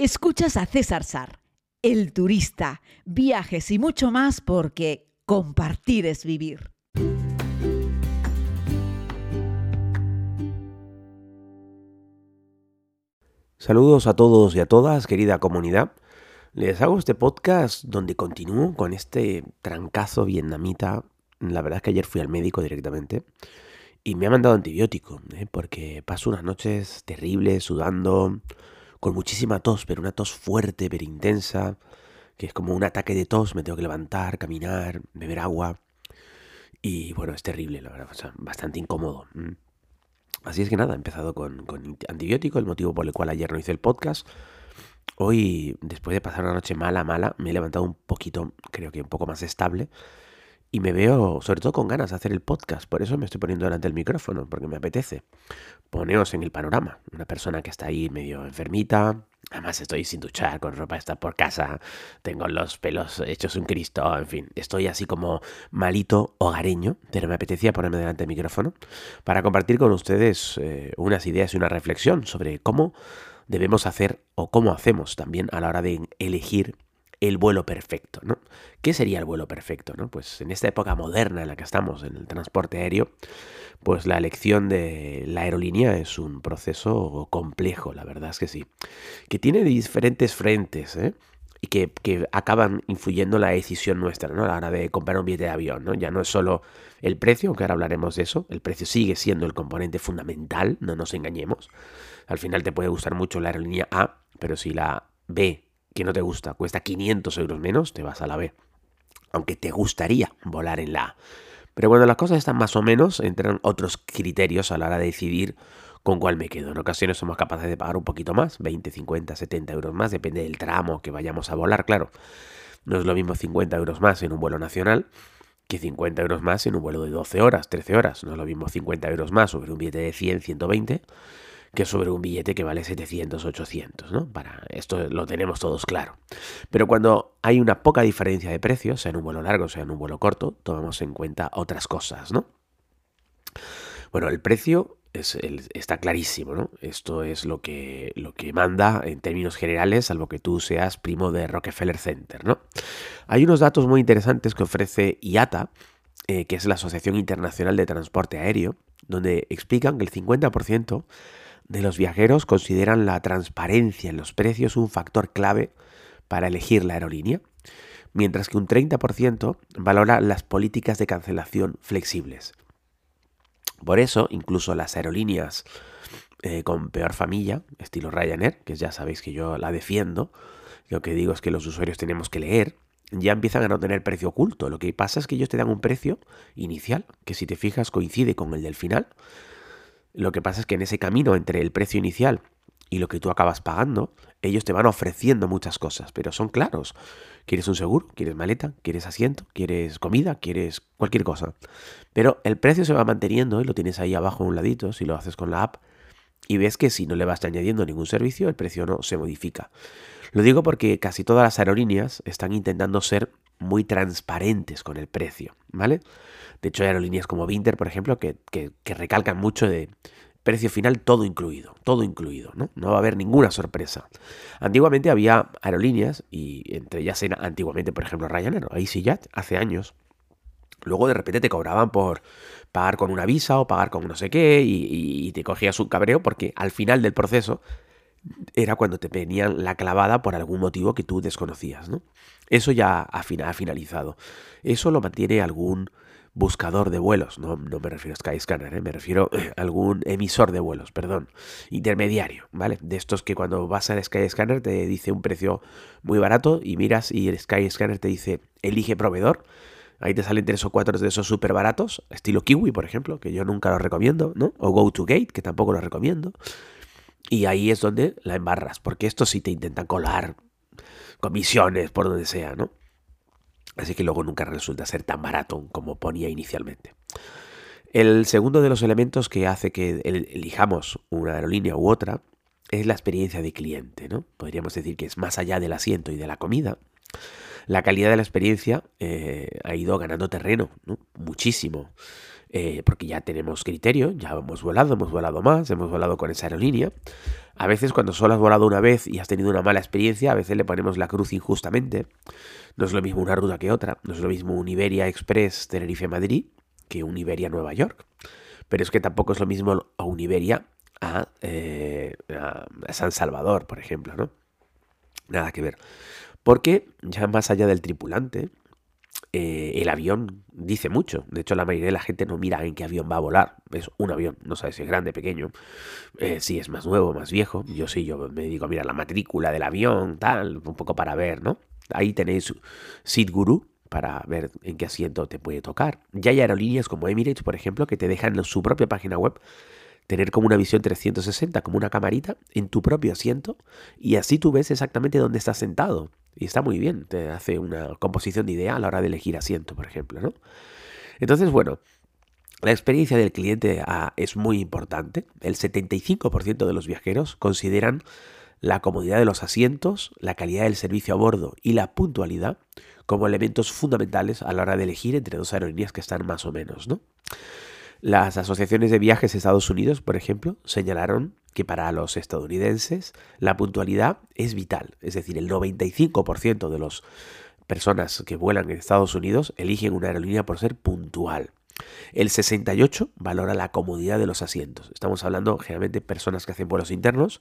Escuchas a César Sar, el turista, viajes y mucho más porque compartir es vivir. Saludos a todos y a todas, querida comunidad. Les hago este podcast donde continúo con este trancazo vietnamita. La verdad es que ayer fui al médico directamente y me ha mandado antibiótico, ¿eh? porque paso unas noches terribles, sudando, con muchísima tos, pero una tos fuerte, pero intensa, que es como un ataque de tos, me tengo que levantar, caminar, beber agua. Y bueno, es terrible, la verdad, bastante incómodo. Así es que nada, he empezado con, con, antibiótico, el motivo por el cual ayer no hice el podcast. Hoy, después de pasar una noche mala, mala, me he levantado un poquito, creo que un poco más estable y me veo sobre todo con ganas de hacer el podcast. Por eso me estoy poniendo delante del micrófono, porque me apetece. Poneos en el panorama. Una persona que está ahí medio enfermita. Además estoy sin duchar, con ropa está por casa. Tengo los pelos hechos un cristo. En fin, estoy así como malito, hogareño. Pero me apetecía ponerme delante del micrófono para compartir con ustedes eh, unas ideas y una reflexión sobre cómo debemos hacer o cómo hacemos también a la hora de elegir el vuelo perfecto, ¿no? ¿Qué sería el vuelo perfecto, no? Pues en esta época moderna en la que estamos en el transporte aéreo, pues la elección de la aerolínea es un proceso complejo, la verdad es que sí, que tiene diferentes frentes, ¿eh? y que, que, acaban influyendo la decisión nuestra, ¿no? A la hora de comprar un billete de avión, ¿no? Ya no es solo el precio, aunque ahora hablaremos de eso, el precio sigue siendo el componente fundamental, no nos engañemos. Al final te puede gustar mucho la aerolínea A, pero si la B que no te gusta, cuesta 500 euros menos, te vas a la B. Aunque te gustaría volar en la A. Pero bueno, las cosas están más o menos, entran otros criterios a la hora de decidir con cuál me quedo. En ocasiones somos capaces de pagar un poquito más, 20, 50, 70 euros más, depende del tramo que vayamos a volar, claro. No es lo mismo 50 euros más en un vuelo nacional que 50 euros más en un vuelo de 12 horas, 13 horas. No es lo mismo 50 euros más sobre un billete de 100, 120 que sobre un billete que vale 700, 800, ¿no? Para esto lo tenemos todos claro. Pero cuando hay una poca diferencia de precios, sea en un vuelo largo, sea en un vuelo corto, tomamos en cuenta otras cosas, ¿no? Bueno, el precio es está clarísimo, ¿no? Esto es lo que, lo que manda en términos generales, salvo que tú seas primo de Rockefeller Center, ¿no? Hay unos datos muy interesantes que ofrece IATA, eh, que es la Asociación Internacional de Transporte Aéreo, donde explican que el 50% de los viajeros consideran la transparencia en los precios un factor clave para elegir la aerolínea, mientras que un 30% valora las políticas de cancelación flexibles. Por eso, incluso las aerolíneas eh, con peor familia, estilo Ryanair, que ya sabéis que yo la defiendo, lo que digo es que los usuarios tenemos que leer, ya empiezan a no tener precio oculto. Lo que pasa es que ellos te dan un precio inicial, que si te fijas coincide con el del final, lo que pasa es que en ese camino entre el precio inicial y lo que tú acabas pagando, ellos te van ofreciendo muchas cosas, pero son claros. ¿Quieres un seguro? ¿Quieres maleta? ¿Quieres asiento? ¿Quieres comida? ¿Quieres cualquier cosa? Pero el precio se va manteniendo y lo tienes ahí abajo a un ladito si lo haces con la app y ves que si no le vas añadiendo ningún servicio, el precio no se modifica. Lo digo porque casi todas las aerolíneas están intentando ser muy transparentes con el precio, ¿vale? De hecho, hay aerolíneas como Winter, por ejemplo, que, recalcan mucho de precio final todo incluido, todo incluido, ¿no? No va a haber ninguna sorpresa. Antiguamente había aerolíneas, y entre ellas era antiguamente, por ejemplo, Ryanair EasyJet, hace años, luego de repente te cobraban por pagar con una visa o pagar con no sé qué, y, te cogías un cabreo porque al final del proceso era cuando te venían la clavada por algún motivo que tú desconocías, ¿no? Eso ya ha, finalizado. Eso lo mantiene algún buscador de vuelos, no, no me refiero a Skyscanner, ¿eh? me refiero a algún emisor de vuelos, perdón, intermediario, ¿vale? De estos que cuando vas al Skyscanner te dice un precio muy barato y miras y el Skyscanner te dice elige proveedor. Ahí te salen tres o cuatro de esos súper baratos, estilo Kiwi, por ejemplo, que yo nunca lo recomiendo, ¿no? O Go to Gate, que tampoco lo recomiendo. Y ahí es donde la embarras, porque estos sí te intentan colar comisiones por donde sea, ¿no? Así que luego nunca resulta ser tan barato como ponía inicialmente. El segundo de los elementos que hace que elijamos una aerolínea u otra es la experiencia de cliente, ¿no? Podríamos decir que es más allá del asiento y de la comida. La calidad de la experiencia eh, ha ido ganando terreno, ¿no? muchísimo. eh, porque ya tenemos criterio, ya hemos volado, hemos volado más, hemos volado con esa aerolínea. A veces cuando solo has volado una vez y has tenido una mala experiencia, a veces le ponemos la cruz injustamente. No es lo mismo una ruta que otra, no es lo mismo un Iberia Express Tenerife-Madrid que un Iberia Nueva York. Pero es que tampoco es lo mismo a un a, eh, a San Salvador, por ejemplo, ¿no? Nada que ver. Porque ya más allá del tripulante, eh, el avión dice mucho. De hecho, la mayoría de la gente no mira en qué avión va a volar. Es un avión, no sabe si es grande, pequeño, eh, si es más nuevo, más viejo. Yo sí, yo me dedico a mirar la matrícula del avión, tal, un poco para ver, ¿no? Ahí tenéis Guru para ver en qué asiento te puede tocar. Ya hay aerolíneas como Emirates, por ejemplo, que te dejan en su propia página web tener como una visión 360, como una camarita en tu propio asiento y así tú ves exactamente dónde estás sentado. Y está muy bien, te hace una composición de idea a la hora de elegir asiento, por ejemplo, ¿no? Entonces, bueno, la experiencia del cliente ah, es muy importante. El 75% de los viajeros consideran la comodidad de los asientos, la calidad del servicio a bordo y la puntualidad como elementos fundamentales a la hora de elegir entre dos aerolíneas que están más o menos, ¿no? Las asociaciones de viajes de Estados Unidos, por ejemplo, señalaron que para los estadounidenses la puntualidad es vital. Es decir, el 95% de las personas que vuelan en Estados Unidos eligen una aerolínea por ser puntual. El 68 valora la comodidad de los asientos. Estamos hablando generalmente de personas que hacen vuelos internos.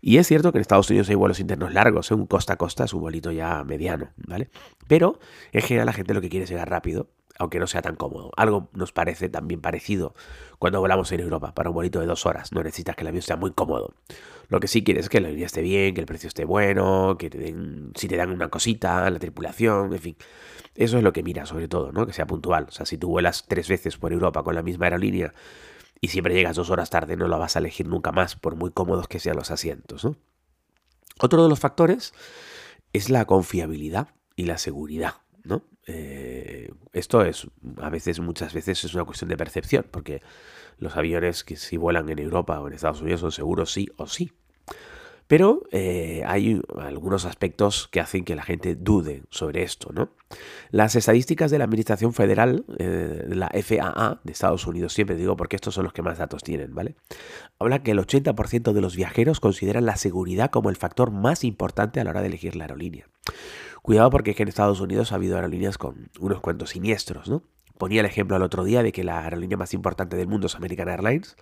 Y es cierto que en Estados Unidos hay vuelos internos largos, ¿eh? un costa a costa es un vuelito ya mediano, ¿vale? Pero en general la gente lo que quiere es llegar rápido aunque no sea tan cómodo. Algo nos parece también parecido cuando volamos en Europa para un vuelito de dos horas. No necesitas que el avión sea muy cómodo. Lo que sí quieres es que el avión esté bien, que el precio esté bueno, que te den, si te dan una cosita, la tripulación, en fin. Eso es lo que mira sobre todo, ¿no? Que sea puntual. O sea, si tú vuelas tres veces por Europa con la misma aerolínea y siempre llegas dos horas tarde, no lo vas a elegir nunca más, por muy cómodos que sean los asientos, ¿no? Otro de los factores es la confiabilidad y la seguridad, ¿no? Eh, esto es, a veces, muchas veces es una cuestión de percepción, porque los aviones que si vuelan en Europa o en Estados Unidos son seguros sí o sí. Pero eh, hay algunos aspectos que hacen que la gente dude sobre esto, ¿no? Las estadísticas de la Administración Federal, eh, la FAA de Estados Unidos, siempre digo porque estos son los que más datos tienen, ¿vale? Habla que el 80% de los viajeros consideran la seguridad como el factor más importante a la hora de elegir la aerolínea. Cuidado porque en Estados Unidos ha habido aerolíneas con unos cuantos siniestros, ¿no? Ponía el ejemplo el otro día de que la aerolínea más importante del mundo es American Airlines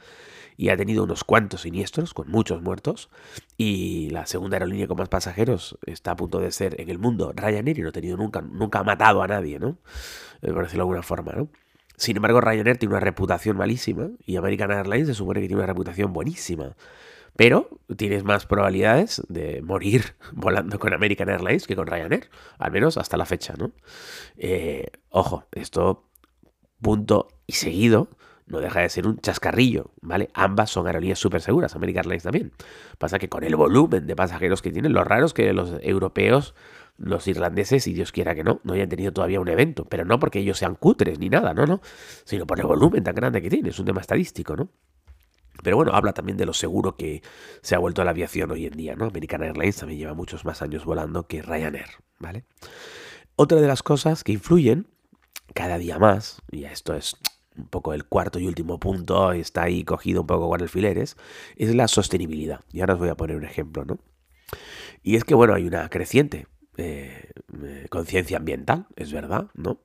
y ha tenido unos cuantos siniestros con muchos muertos y la segunda aerolínea con más pasajeros está a punto de ser en el mundo Ryanair y no ha tenido nunca nunca ha matado a nadie, ¿no? Eh, por decirlo de alguna forma, ¿no? Sin embargo, Ryanair tiene una reputación malísima y American Airlines se supone que tiene una reputación buenísima. Pero tienes más probabilidades de morir volando con American Airlines que con Ryanair, al menos hasta la fecha, ¿no? Eh, ojo, esto punto y seguido no deja de ser un chascarrillo, ¿vale? Ambas son aerolíneas súper seguras, American Airlines también. Pasa que con el volumen de pasajeros que tienen, lo raro es que los europeos, los irlandeses, y Dios quiera que no, no hayan tenido todavía un evento, pero no porque ellos sean cutres ni nada, no, no, sino por el volumen tan grande que tiene, es un tema estadístico, ¿no? Pero bueno, habla también de lo seguro que se ha vuelto la aviación hoy en día, ¿no? American Airlines también lleva muchos más años volando que Ryanair, ¿vale? Otra de las cosas que influyen cada día más, y esto es un poco el cuarto y último punto, está ahí cogido un poco con alfileres, es la sostenibilidad. Y ahora os voy a poner un ejemplo, ¿no? Y es que, bueno, hay una creciente eh, eh, conciencia ambiental, es verdad, ¿no?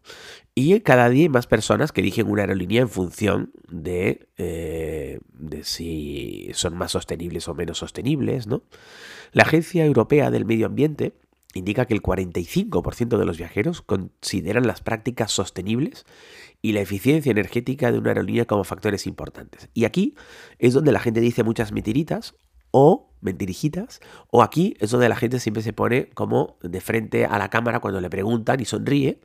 Y cada día hay más personas que eligen una aerolínea en función de, eh, si son más sostenibles o menos sostenibles, ¿no? La Agencia Europea del Medio Ambiente indica que el 45% de los viajeros consideran las prácticas sostenibles y la eficiencia energética de una aerolínea como factores importantes. Y aquí es donde la gente dice muchas mentiritas o mentirijitas, o aquí es donde la gente siempre se pone como de frente a la cámara cuando le preguntan y sonríe,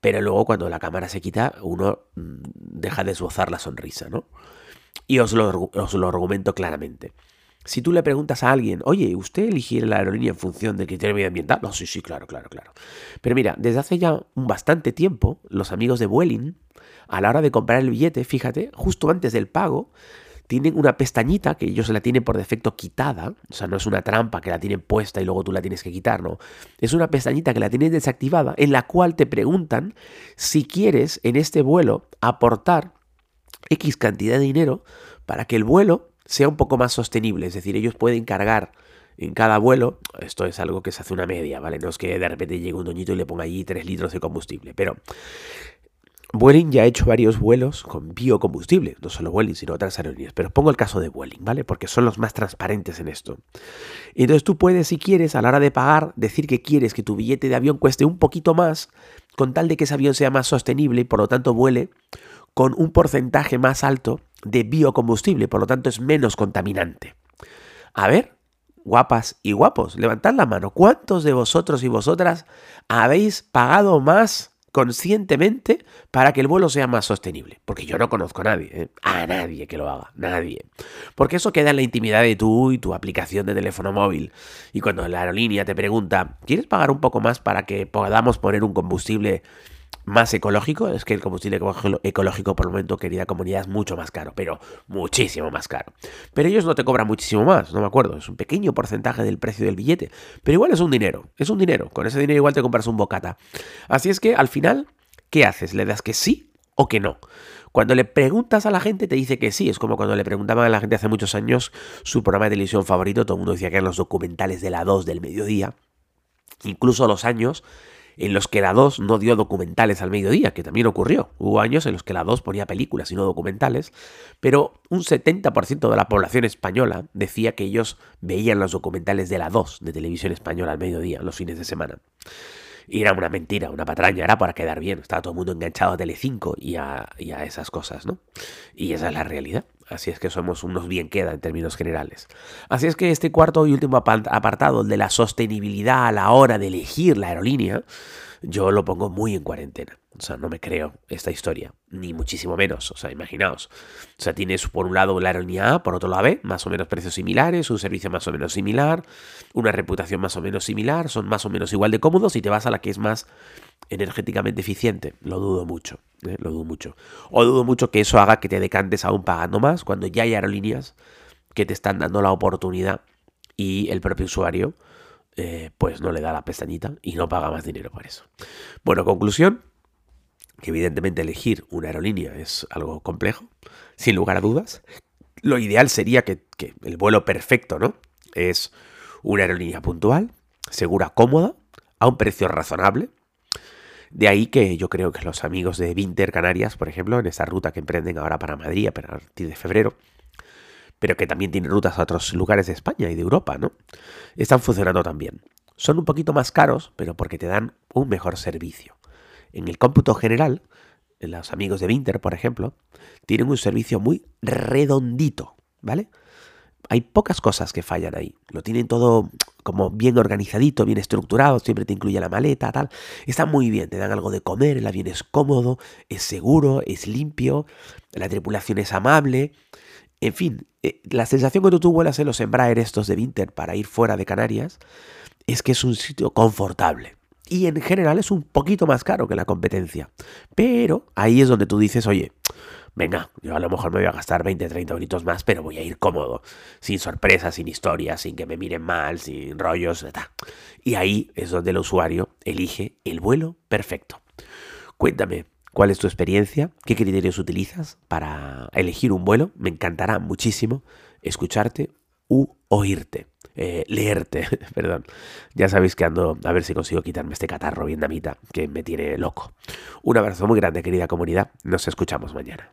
pero luego cuando la cámara se quita uno mm, deja de esbozar la sonrisa, ¿no? Y os lo, os lo argumento claramente. Si tú le preguntas a alguien, oye, ¿usted elige la aerolínea en función del criterio medioambiental? No, sí, sí, claro, claro, claro. Pero mira, desde hace ya un bastante tiempo, los amigos de Vueling, a la hora de comprar el billete, fíjate, justo antes del pago, tienen una pestañita que ellos la tienen por defecto quitada, o sea, no es una trampa que la tienen puesta y luego tú la tienes que quitar, no. Es una pestañita que la tienes desactivada en la cual te preguntan si quieres en este vuelo aportar X cantidad de dinero para que el vuelo sea un poco más sostenible. Es decir, ellos pueden cargar en cada vuelo, esto es algo que se hace una media, ¿vale? No es que de repente llegue un doñito y le ponga allí 3 litros de combustible, pero Vueling ya ha hecho varios vuelos con biocombustible, no solo Vueling, sino otras aerolíneas. Pero pongo el caso de Vueling, ¿vale? Porque son los más transparentes en esto. entonces tú puedes, si quieres, a la hora de pagar, decir que quieres que tu billete de avión cueste un poquito más, con tal de que ese avión sea más sostenible y por lo tanto vuele con un porcentaje más alto de biocombustible, por lo tanto es menos contaminante. A ver, guapas y guapos, levantad la mano. ¿Cuántos de vosotros y vosotras habéis pagado más conscientemente para que el vuelo sea más sostenible. Porque yo no conozco a nadie, ¿eh? a nadie que lo haga, nadie. Porque eso queda en la intimidad de tú y tu aplicación de teléfono móvil. Y cuando la aerolínea te pregunta, ¿quieres pagar un poco más para que podamos poner un combustible más ecológico. Es que el combustible ecológico por el momento, querida comunidad, es mucho más caro, pero muchísimo más caro. Pero ellos no te cobran muchísimo más, no me acuerdo, es un pequeño porcentaje del precio del billete. Pero igual es un dinero, es un dinero. Con ese dinero igual te compras un bocata. Así es que al final, ¿qué haces? ¿Le das que sí o que no? Cuando le preguntas a la gente te dice que sí, es como cuando le preguntaban a la gente hace muchos años su programa de televisión favorito, todo el mundo decía que eran los documentales de la 2 del mediodía, incluso los años en los que la 2 no dio documentales al mediodía, que también ocurrió. Hubo años en los que la 2 ponía películas y no documentales, pero un 70% de la población española decía que ellos veían los documentales de la 2 de televisión española al mediodía, los fines de semana. Y era una mentira, una patraña, era para quedar bien. Estaba todo el mundo enganchado a Telecinco y a, y a esas cosas, ¿no? Y esa es la realidad. Así es que somos unos bien queda en términos generales. Así es que este cuarto y último apartado, el de la sostenibilidad a la hora de elegir la aerolínea, yo lo pongo muy en cuarentena. O sea, no me creo esta historia, ni muchísimo menos. O sea, imaginaos. O sea, tienes por un lado la aerolínea A, por otro la B, más o menos precios similares, un servicio más o menos similar, una reputación más o menos similar, son más o menos igual de cómodos y te vas a la que es más energéticamente eficiente. Lo dudo mucho, ¿eh? lo dudo mucho. O dudo mucho que eso haga que te decantes aún pagando más cuando ya hay aerolíneas que te están dando la oportunidad y el propio usuario eh, pues no le da la pestañita y no paga más dinero por eso. Bueno, conclusión, que evidentemente elegir una aerolínea es algo complejo, sin lugar a dudas. Lo ideal sería que, que el vuelo perfecto, ¿no? Es una aerolínea puntual, segura, cómoda, a un precio razonable. De ahí que yo creo que los amigos de Winter Canarias, por ejemplo, en esa ruta que emprenden ahora para Madrid a partir de febrero, pero que también tienen rutas a otros lugares de España y de Europa, ¿no? Están funcionando también. Son un poquito más caros, pero porque te dan un mejor servicio. En el cómputo general, los amigos de Winter, por ejemplo, tienen un servicio muy redondito, ¿vale? Hay pocas cosas que fallan ahí. Lo tienen todo como bien organizadito, bien estructurado, siempre te incluye la maleta, tal. Está muy bien, te dan algo de comer, el avión es cómodo, es seguro, es limpio, la tripulación es amable. En fin, eh, la sensación cuando tú vuelas en los Embraer estos de Winter para ir fuera de Canarias es que es un sitio confortable. Y en general es un poquito más caro que la competencia. Pero ahí es donde tú dices, oye, venga, yo a lo mejor me voy a gastar 20, 30 minutos más, pero voy a ir cómodo, sin sorpresas, sin historias, sin que me miren mal, sin rollos, Y ahí es donde el usuario elige el vuelo perfecto. Cuéntame, ¿Cuál es tu experiencia? ¿Qué criterios utilizas para elegir un vuelo? Me encantará muchísimo escucharte u oírte. Eh, leerte, perdón. Ya sabéis que ando a ver si consigo quitarme este catarro vietnamita que me tiene loco. Un abrazo muy grande, querida comunidad. Nos escuchamos mañana.